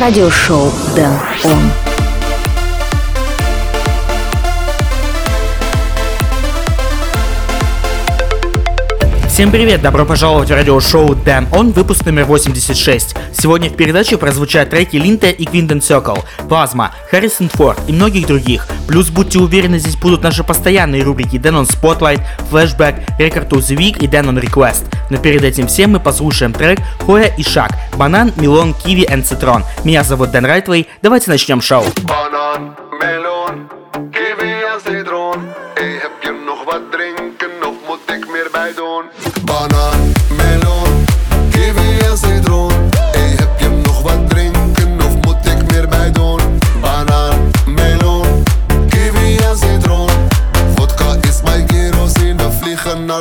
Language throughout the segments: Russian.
радиошоу Дэн Он. Всем привет, добро пожаловать в радиошоу Дэн Он, выпуск номер 86. Сегодня в передаче прозвучат треки Линта и Квинтон Circle, Плазма, Харрисон Форд и многих других. Плюс будьте уверены, здесь будут наши постоянные рубрики Дэн Он Spotlight, Flashback, Record of the Week и Дэн Он Request. Но перед этим всем мы послушаем трек Хоя и Шаг, Банан, Милон, Киви и Цитрон. Меня зовут Дэн Райтвей, давайте начнем шоу. Банан,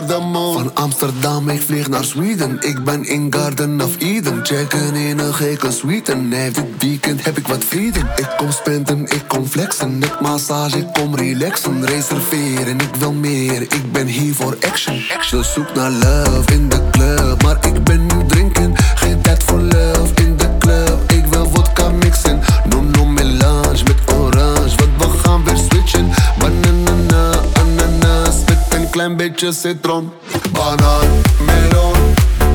Van Amsterdam, ik vlieg naar Zweden. Ik ben in Garden of Eden. Checken in een gekke suite. Nee, dit weekend heb ik wat vrienden. Ik kom spenden, ik kom flexen. Met massage, ik kom relaxen. Reserveren, ik wil meer. Ik ben hier voor action. Ze zoekt naar love in de club. Maar ik ben nu drinken. Geen tijd voor love in de club. Ik wil vodka mixen. No, een beetje citron. Banaan, melon,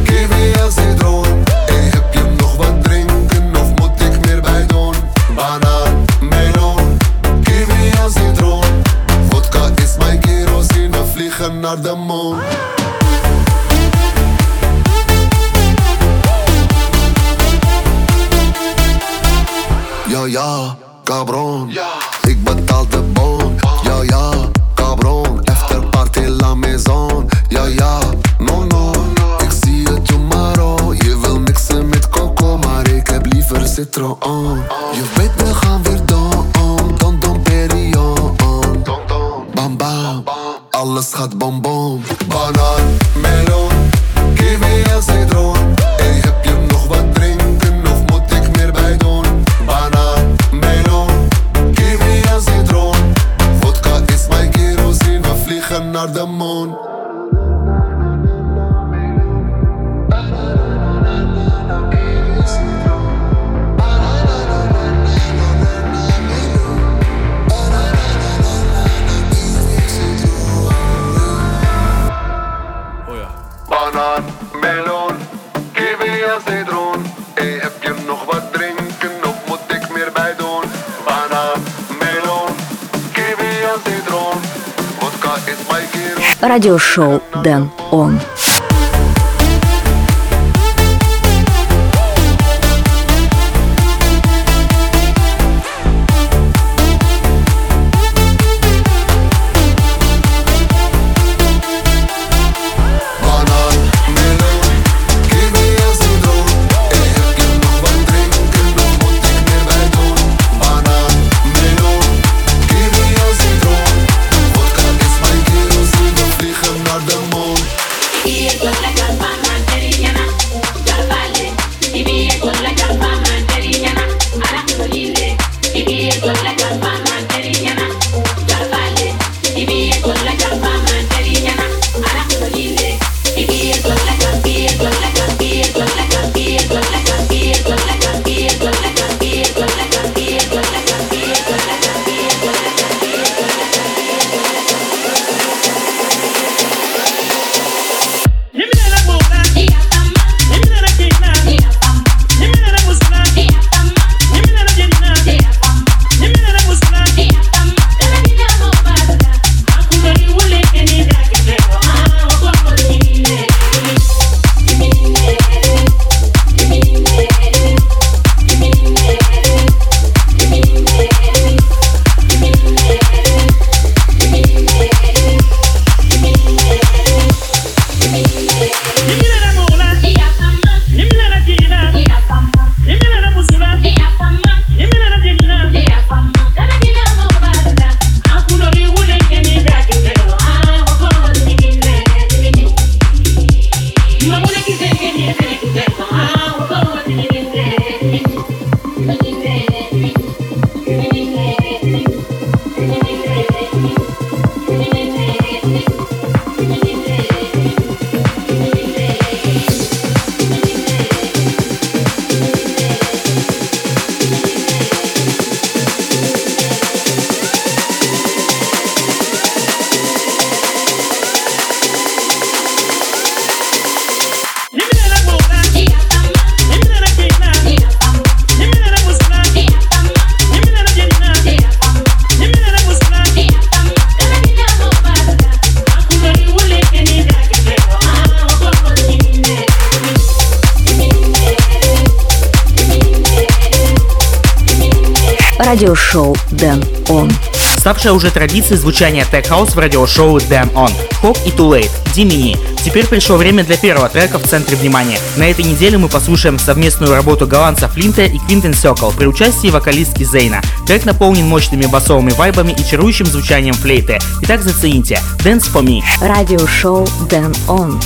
kiwi en citroen. Hey, heb je nog wat drinken of moet ik meer bij doen? Banaan, melon, kiwi en citroen. Vodka is mijn kerosine, vliegen naar de maan. Ja, ja, cabron. Ik betaal de bon. Ja, ja, cabron. throw on. You've been Радиошоу Дэн Он. ставшая уже традицией звучания Tech House в радиошоу Damn On. Хок и Too Late, Dimini. Теперь пришло время для первого трека в центре внимания. На этой неделе мы послушаем совместную работу голландца Флинта и Квинтен Сёкл при участии вокалистки Зейна. Трек наполнен мощными басовыми вайбами и чарующим звучанием флейты. Итак, зацените. Dance for me. Радиошоу Damn On.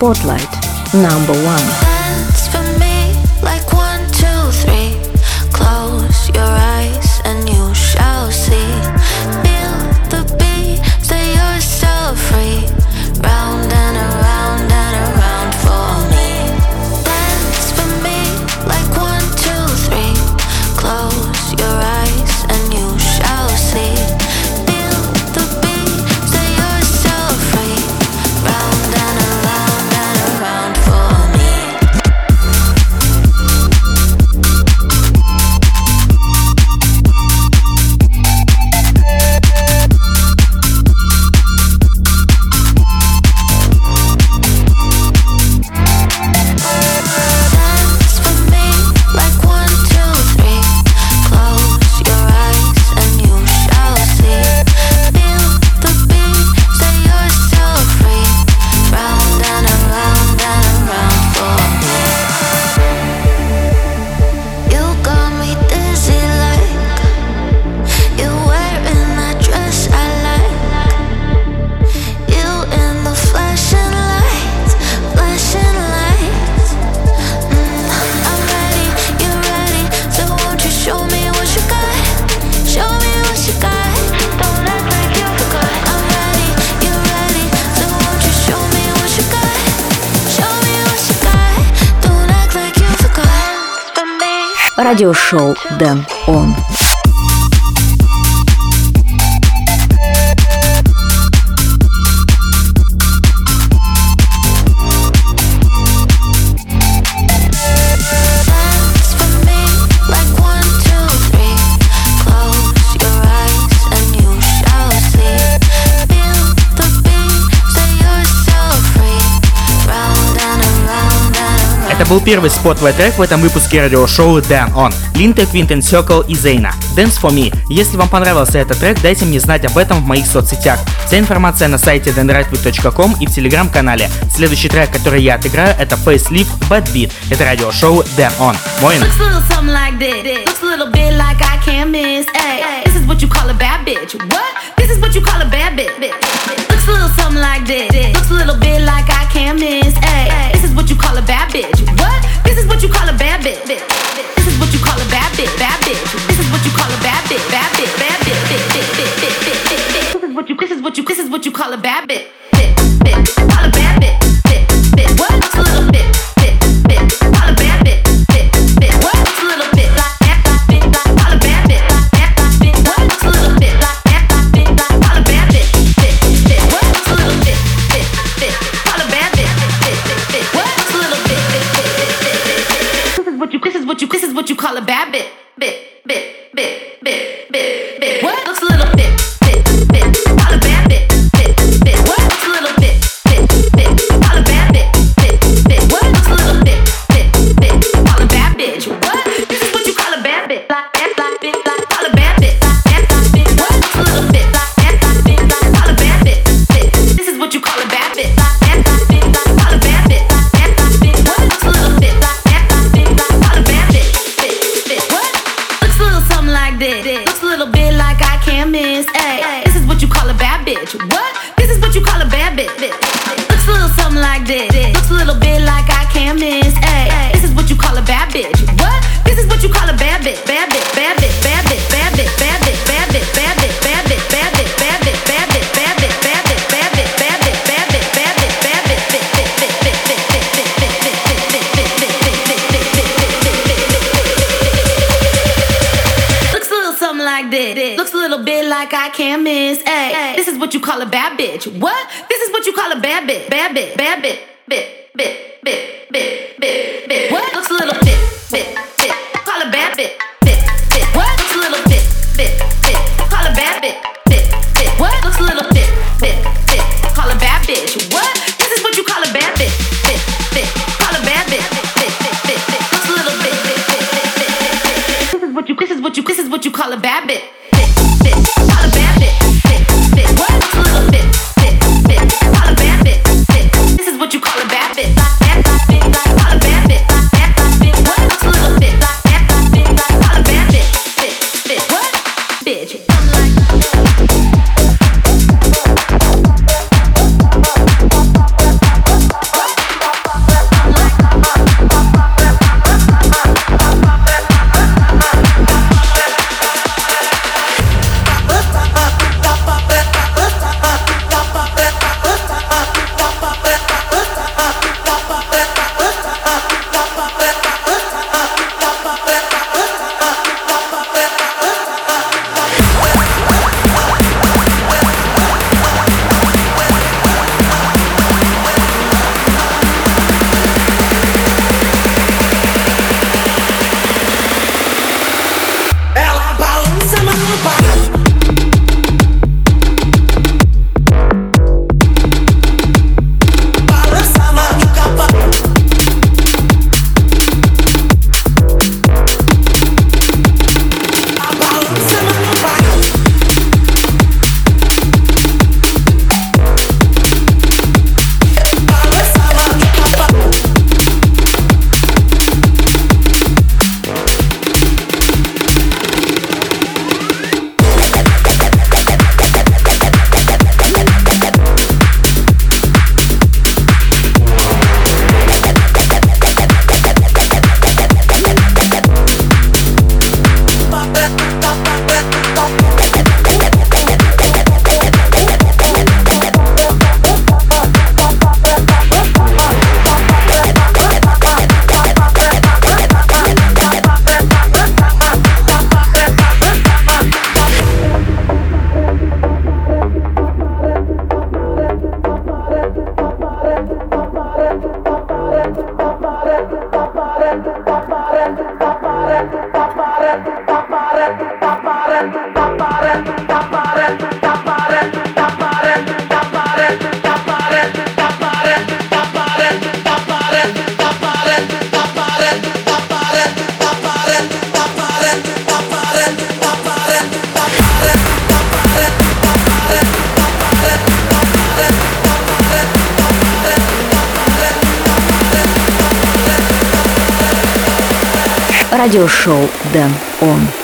Spotlight. Number one. радиошоу «Дэн Он». был первый спотовый трек в этом выпуске радиошоу Dan On, Линта, Квинтен Circle и Зейна. Dance for Me. Если вам понравился этот трек, дайте мне знать об этом в моих соцсетях. Вся информация на сайте denrightwood.com и в телеграм-канале. Следующий трек, который я отыграю, это Facelift Bad Beat. Это радиошоу Dan On. Моин. Looks a little something like this. Looks a little bit like I can't miss. bitch. This is what you call a bad bitch, bad bitch. This is what you call a bad bitch, bad bitch, bad bitch. This is what you, this is what you, this is what you call a bad bitch, bitch, bitch. Радиошоу Дэн Он.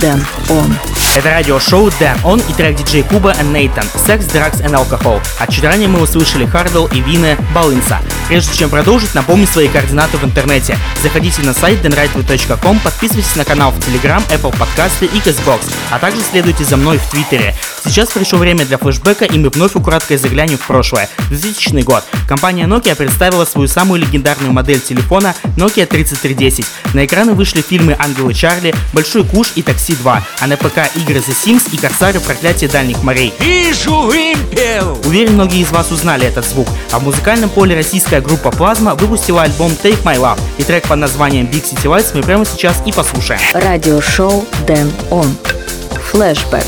Дэн Он. Это радиошоу Дэн Он и трек диджей Куба и Нейтан Секс, Drugs и Alcohol». А чуть ранее мы услышали Хардл и Вина Балынса. Прежде чем продолжить, напомню свои координаты в интернете. Заходите на сайт denrightway.com, подписывайтесь на канал в Telegram, Apple Podcasts и Xbox, а также следуйте за мной в Твиттере. Сейчас пришло время для флешбека, и мы вновь украдкой заглянем в прошлое. 2000 год. Компания Nokia представила свою самую легендарную модель телефона Nokia 3310. На экраны вышли фильмы «Ангелы Чарли», «Большой куш» и «Такси 2», а на ПК игры The Sims и «Корсары. Проклятие дальних морей». Вижу импел! Уверен, многие из вас узнали этот звук. А в музыкальном поле российская британская группа Plasma выпустила альбом Take My Love, и трек под названием Big City Lights мы прямо сейчас и послушаем. Радиошоу Дэн Он. Флэшбэк.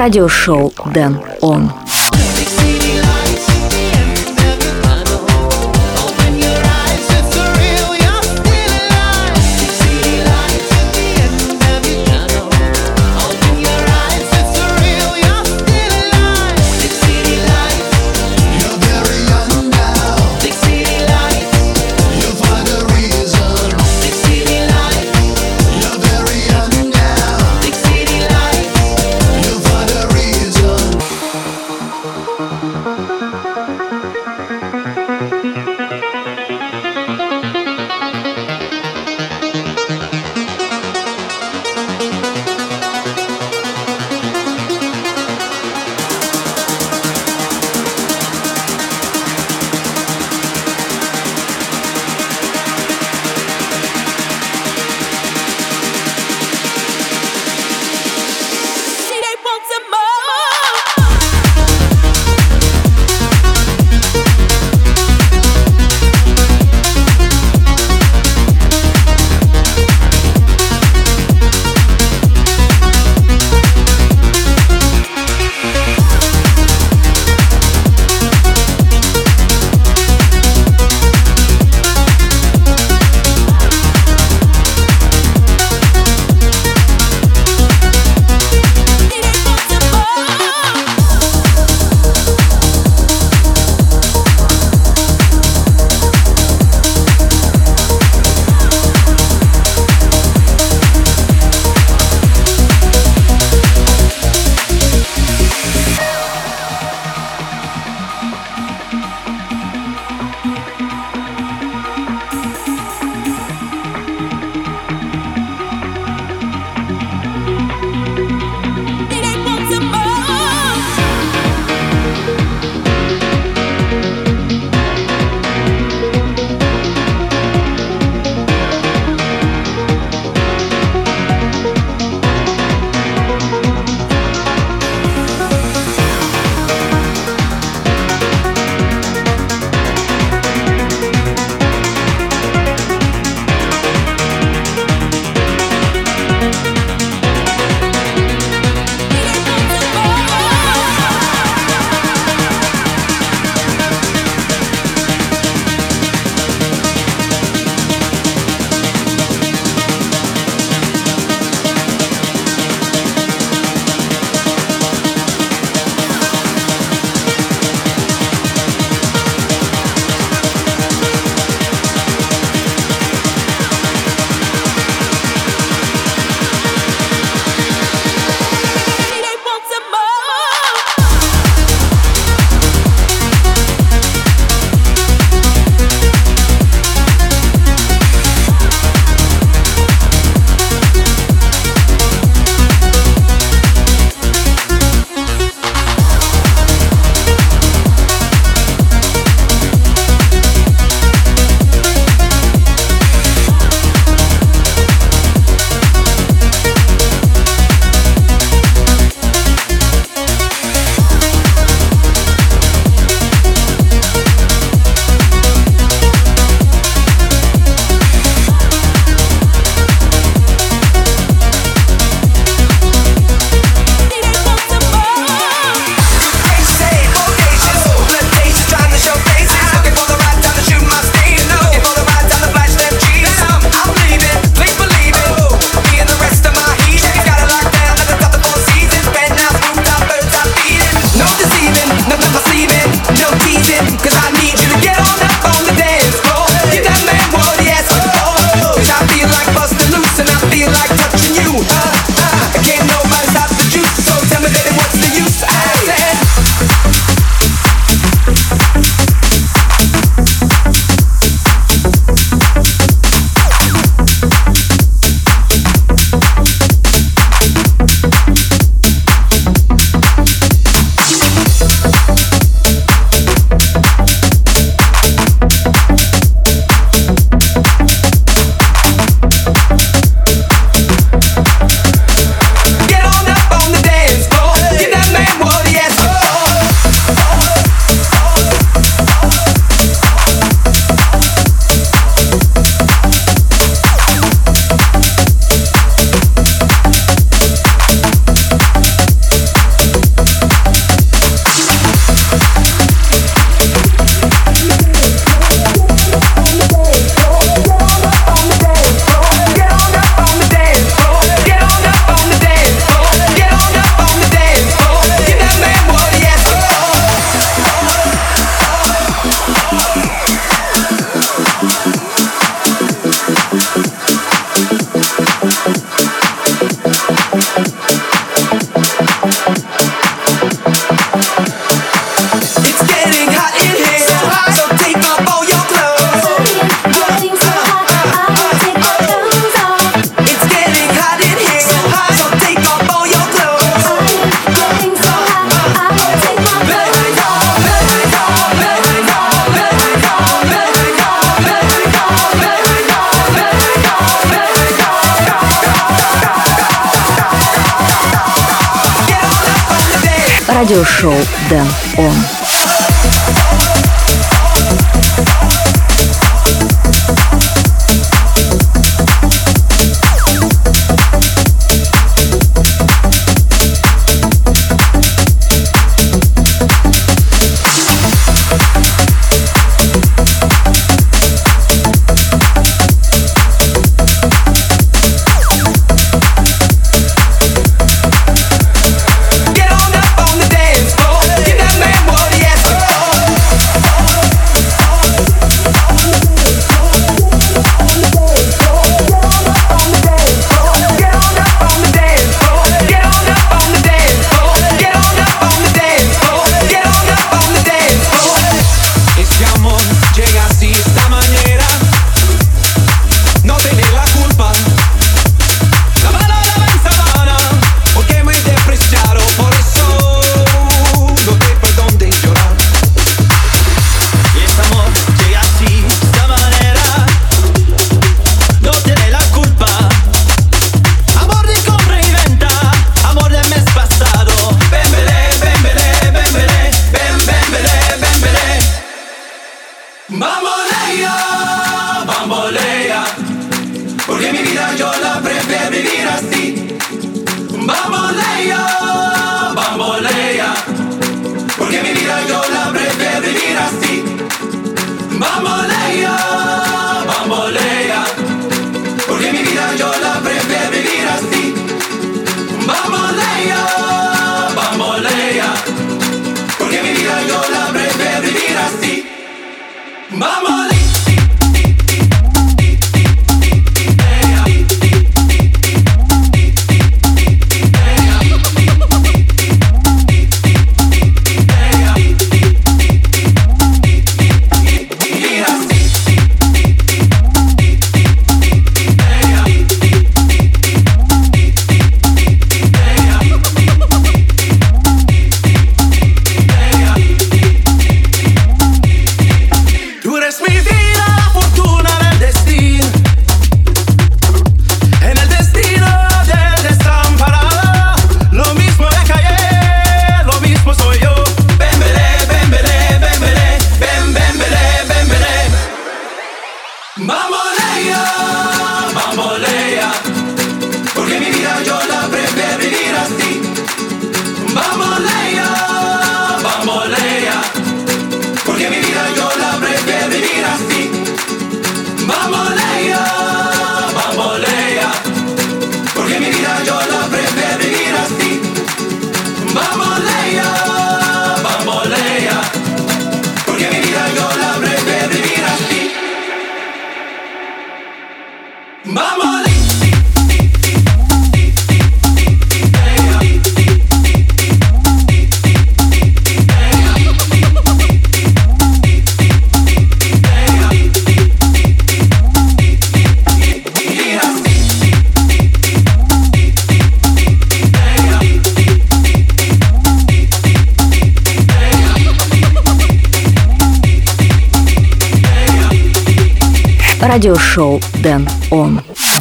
радиошоу «Дэн Он».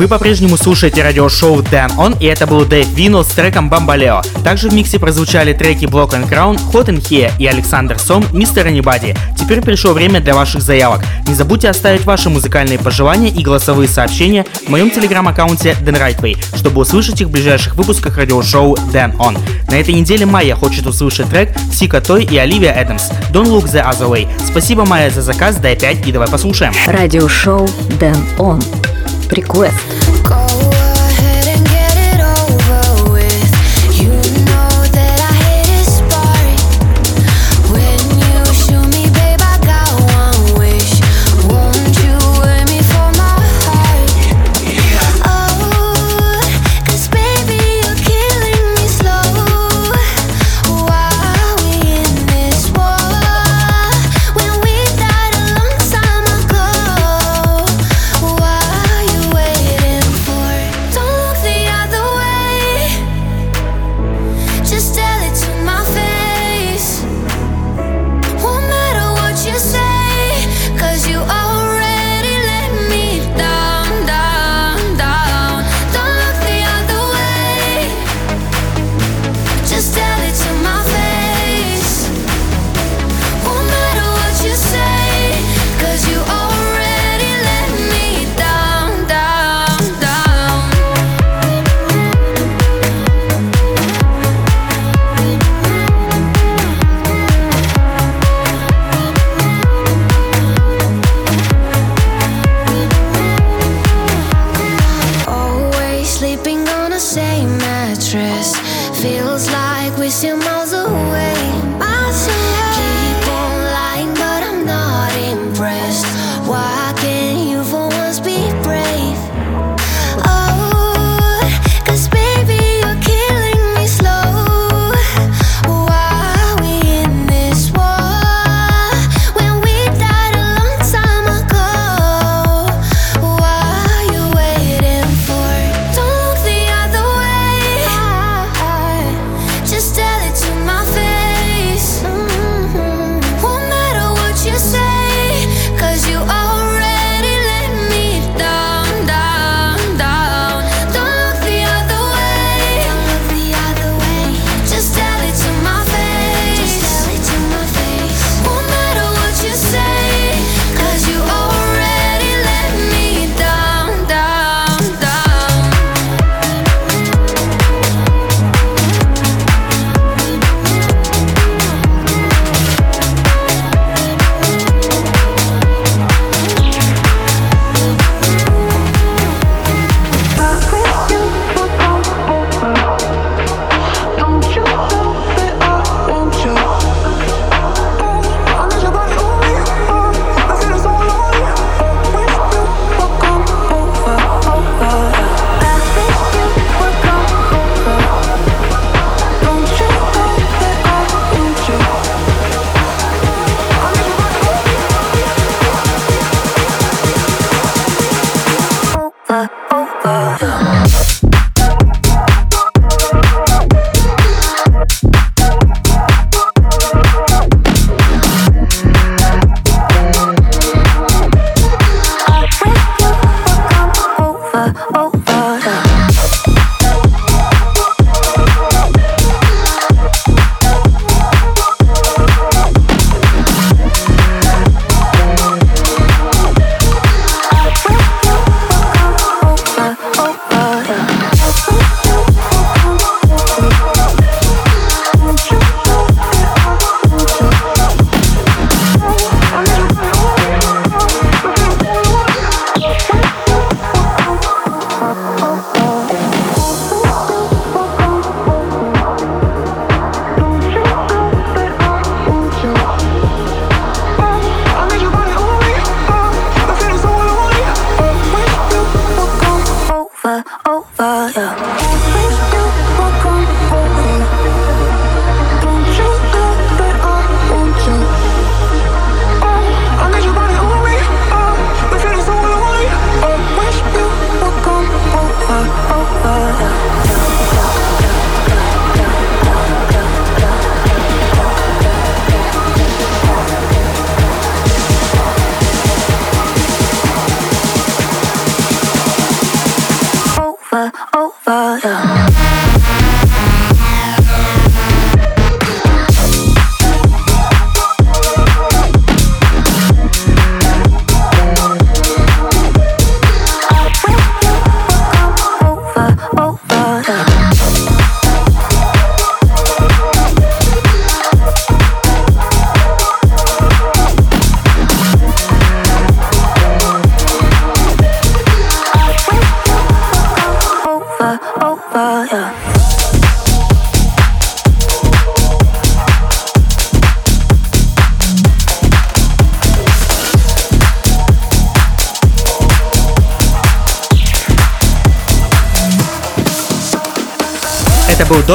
по-прежнему слушаете радиошоу Дэн On, и это был Дэйв Вино с треком Бамбалео. Также в миксе прозвучали треки Block and Crown, Hot and Here и Александр Сом, Мистер Anybody. Теперь пришло время для ваших заявок. Не забудьте оставить ваши музыкальные пожелания и голосовые сообщения в моем телеграм-аккаунте Дэн Райтвей, чтобы услышать их в ближайших выпусках радиошоу Дэн On. На этой неделе Майя хочет услышать трек Сика Той и Оливия Эдамс Don't Look The Other Way. Спасибо, Майя, за заказ, дай 5 и давай послушаем. Радиошоу Дэн On Request.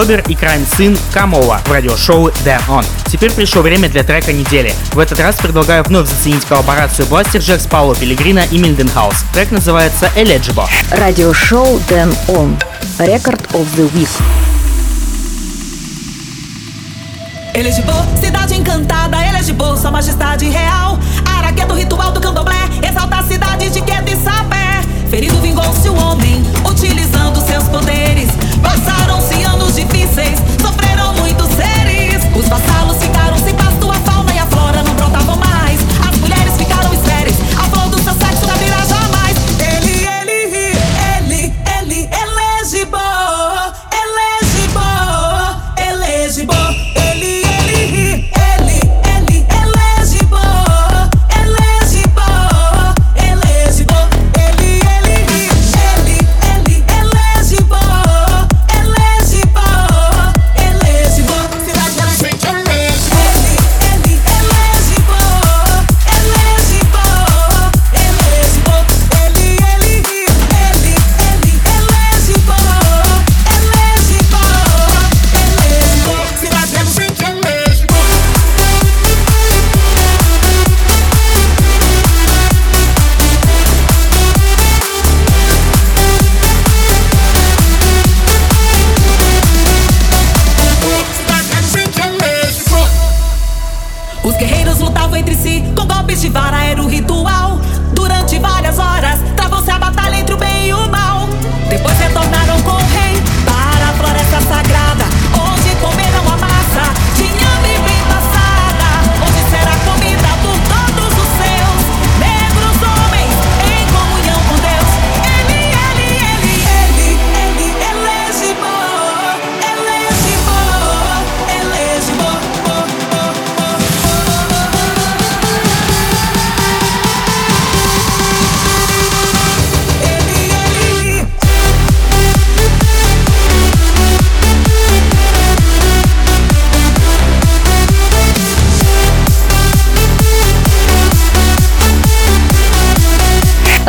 Модер и Crime Сын Камова в радиошоу The On. Теперь пришло время для трека недели. В этот раз предлагаю вновь заценить коллаборацию Бластер Джек с Пауло Пелегрина и Мильденхаус. Трек называется Eligible. Радиошоу Then On. Record of the Week. Eligible, cidade encantada, eligible, sua majestade real. Araqueto, ritual do candomblé, exalta a cidade de Queto e Sapé. Ferido vingou-se o homem, utilizando difíceis, sofreram muitos seres. Os passados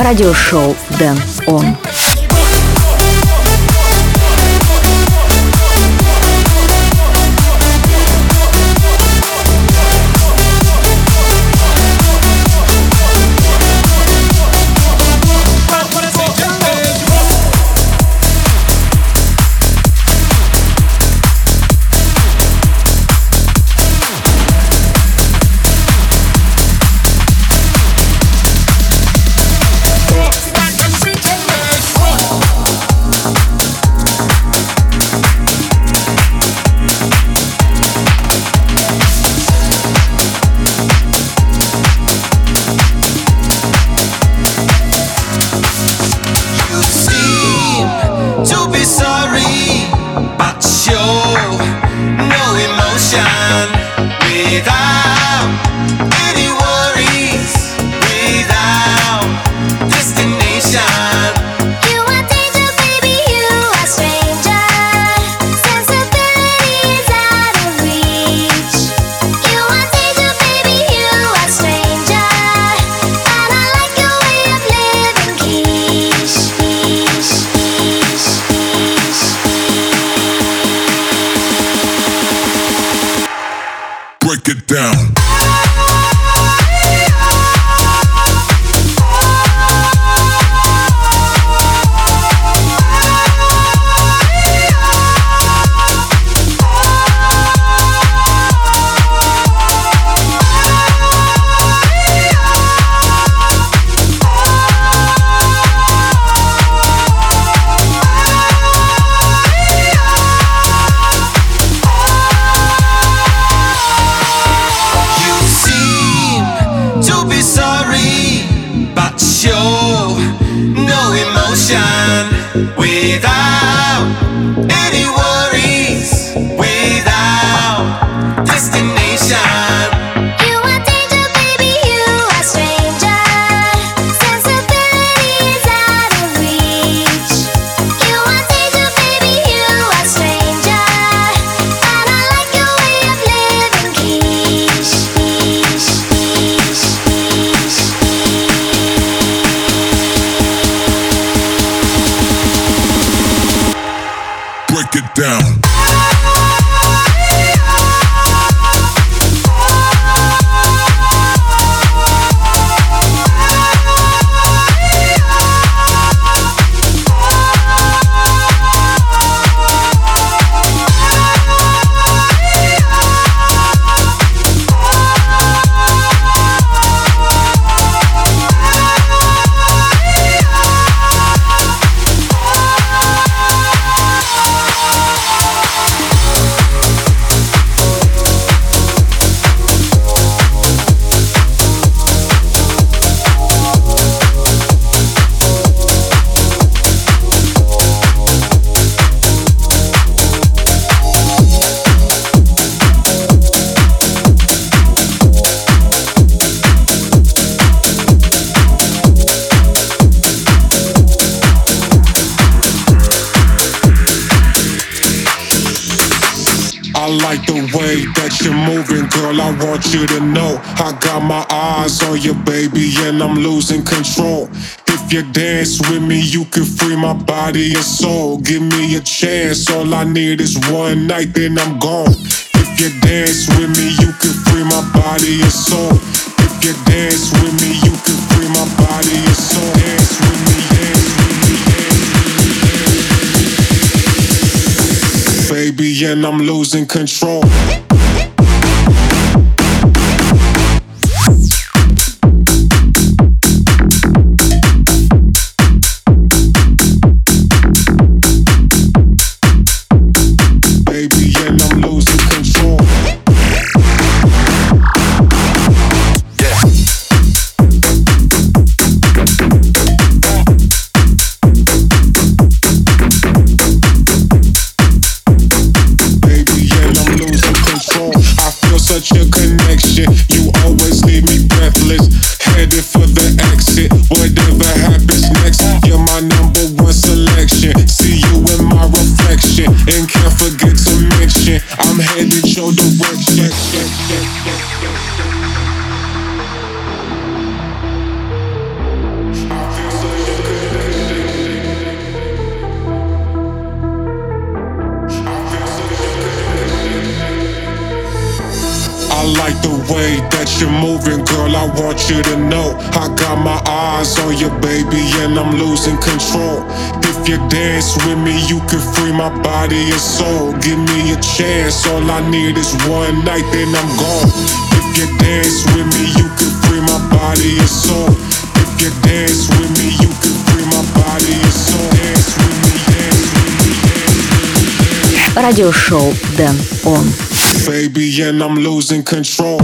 радиошоу «Дэн Он». way that you're moving, girl, I want you to know. I got my eyes on you, baby, and I'm losing control. If you dance with me, you can free my body and soul. Give me a chance, all I need is one night, then I'm gone. If you dance with me, you can free my body and soul. If you dance with me, you can free my body and soul. Dance with me. baby, and I'm losing control. in control. If you dance with me, you can free my body and soul. Give me a chance, all I need is one night, then I'm gone. If you dance with me, you can free my body and soul. If you dance with me, you can free my body and soul. Dance with me, dance with me, dance with me. Радиошоу Дэн Он. Baby, and I'm losing control.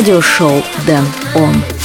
Радиошоу Дэн Он.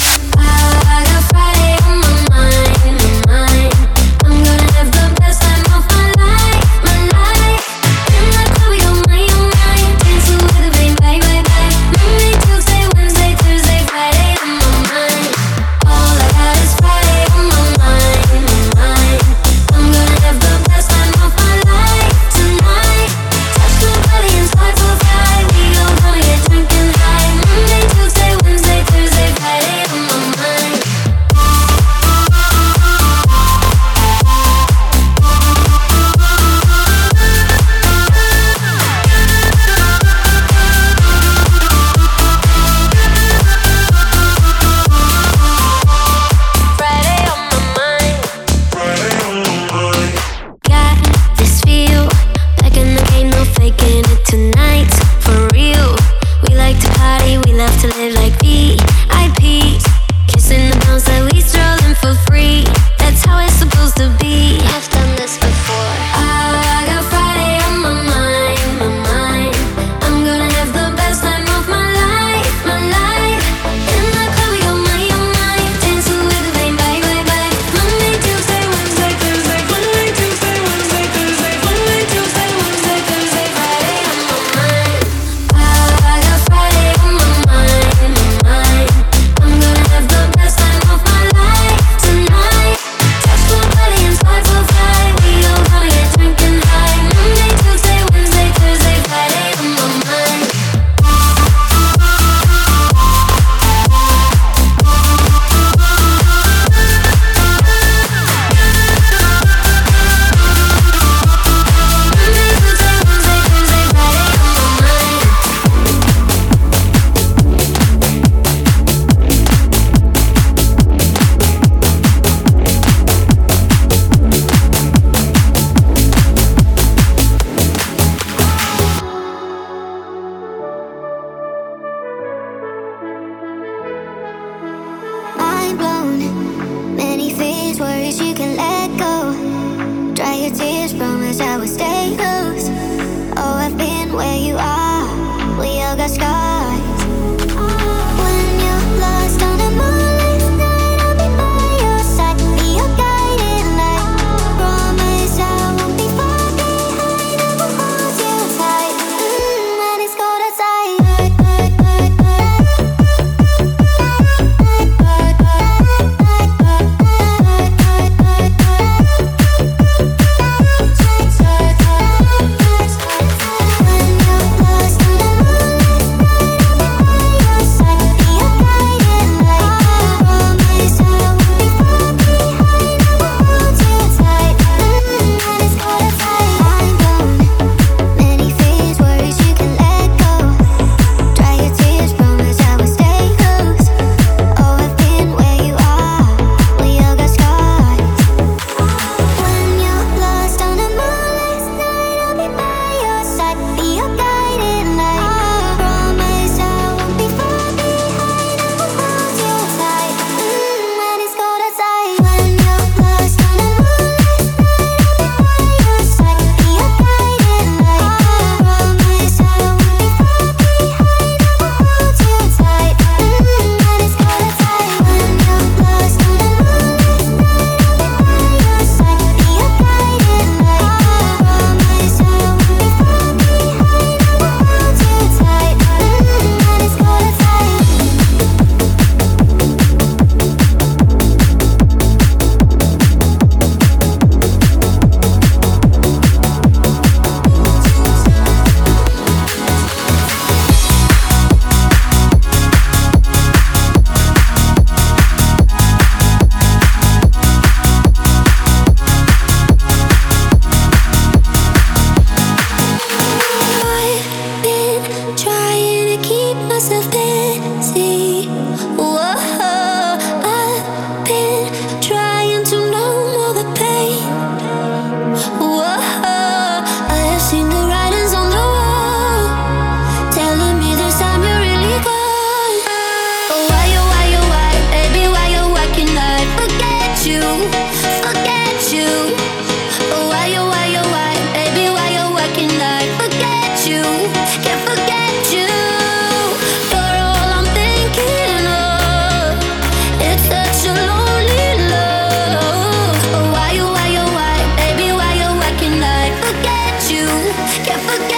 forget.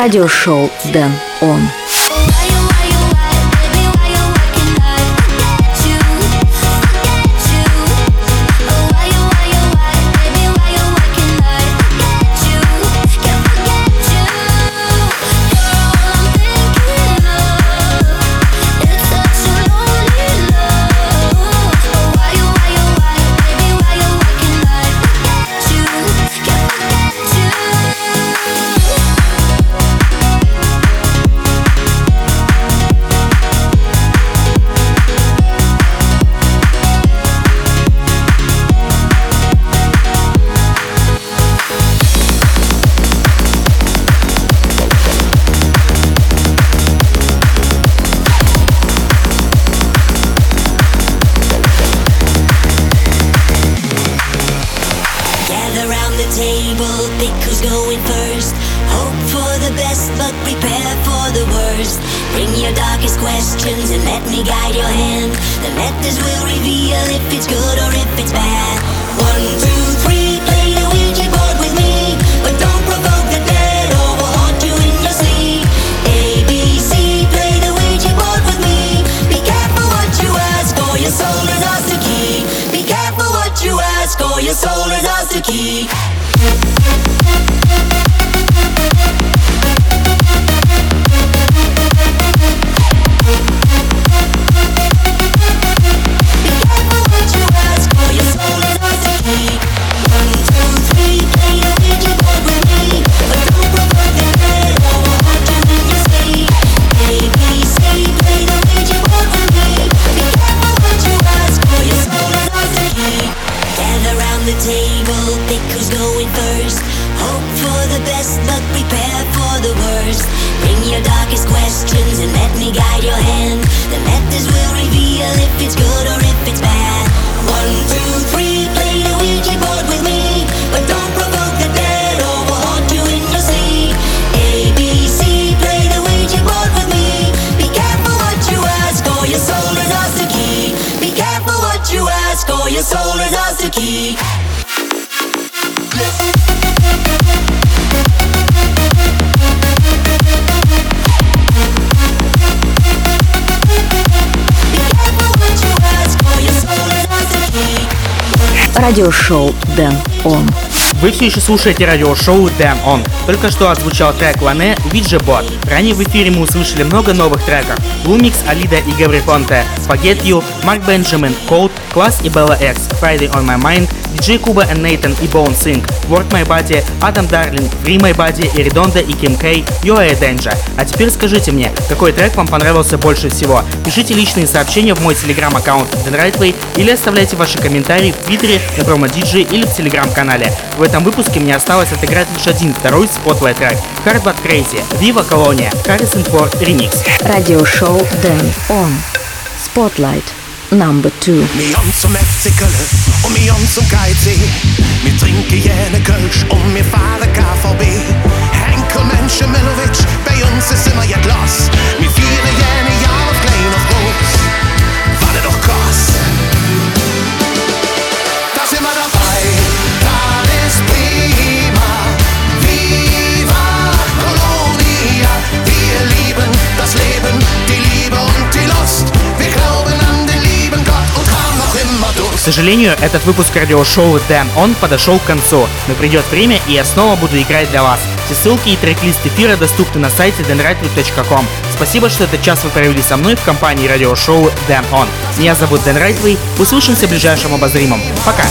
Радиошоу Дэн Он. But prepare for the worst. Bring your darkest questions and let me guide your hand. The letters will reveal if it's good or if it's bad. One, two, three, play the Ouija board with me. But don't provoke the dead or we'll haunt you in your sleep. A, B, C, play the Ouija board with me. Be careful what you ask, or your soul is ours to keep. Be careful what you ask, or your soul is ours to keep. Guide your hand. The letters will reveal if it's good or if it's bad. One, two, three, play the Ouija board with me. But don't provoke the dead or we'll haunt you in your sleep. A, B, C, play the Ouija board with me. Be careful what you ask, or your soul is ours to keep. Be careful what you ask, or your soul is ours to keep. Радиошоу Дэн Он. Вы все еще слушаете радиошоу Damn On. Только что отзвучал трек Лане Виджи Бот. Ранее в эфире мы услышали много новых треков. Лумикс, Алида и Габри Понте, You, Марк Бенджамин, Cold, Класс и Bella X, Friday on My Mind, DJ Kuba and Nathan и Bone Sync, Work My Body, Адам Дарлин, Free My Body, Иридонда и Ким Кей, a Danger. А теперь скажите мне, какой трек вам понравился больше всего? Пишите личные сообщения в мой телеграм-аккаунт The Rightway или оставляйте ваши комментарии в Твиттере, на промо DJ или в телеграм-канале. В этом выпуске мне осталось отыграть лишь один второй спотлайт трек. Hard But Crazy, Viva Colonia, Harrison Ford Remix. Радиошоу Дэн Он. Spotlight number two. Mir haben zum FC Köln und mir haben zum KIC. Mir trinke jene Kölsch und mir fahre KVB. Henkel Mensch, Milovic, bei uns ist immer jetzt los. Mir viere jene К сожалению, этот выпуск радиошоу Damn On подошел к концу, но придет время, и я снова буду играть для вас. Все ссылки и трек-лист эфира доступны на сайте denrightway.com. Спасибо, что этот час вы провели со мной в компании радиошоу Damn On. Меня зовут Дэн Райтвей, услышимся в ближайшем обозримом. Пока!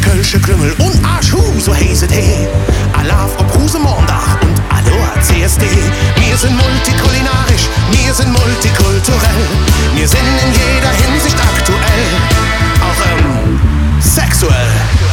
Kölsche Krümmel und Arschhu, so heiset he. Alaf ob Rosemondag und Aloha CSD. Wir sind multikulinarisch, wir sind multikulturell. Wir sind in jeder Hinsicht aktuell, auch ähm, sexuell.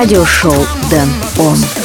Радиошоу Дэн Он.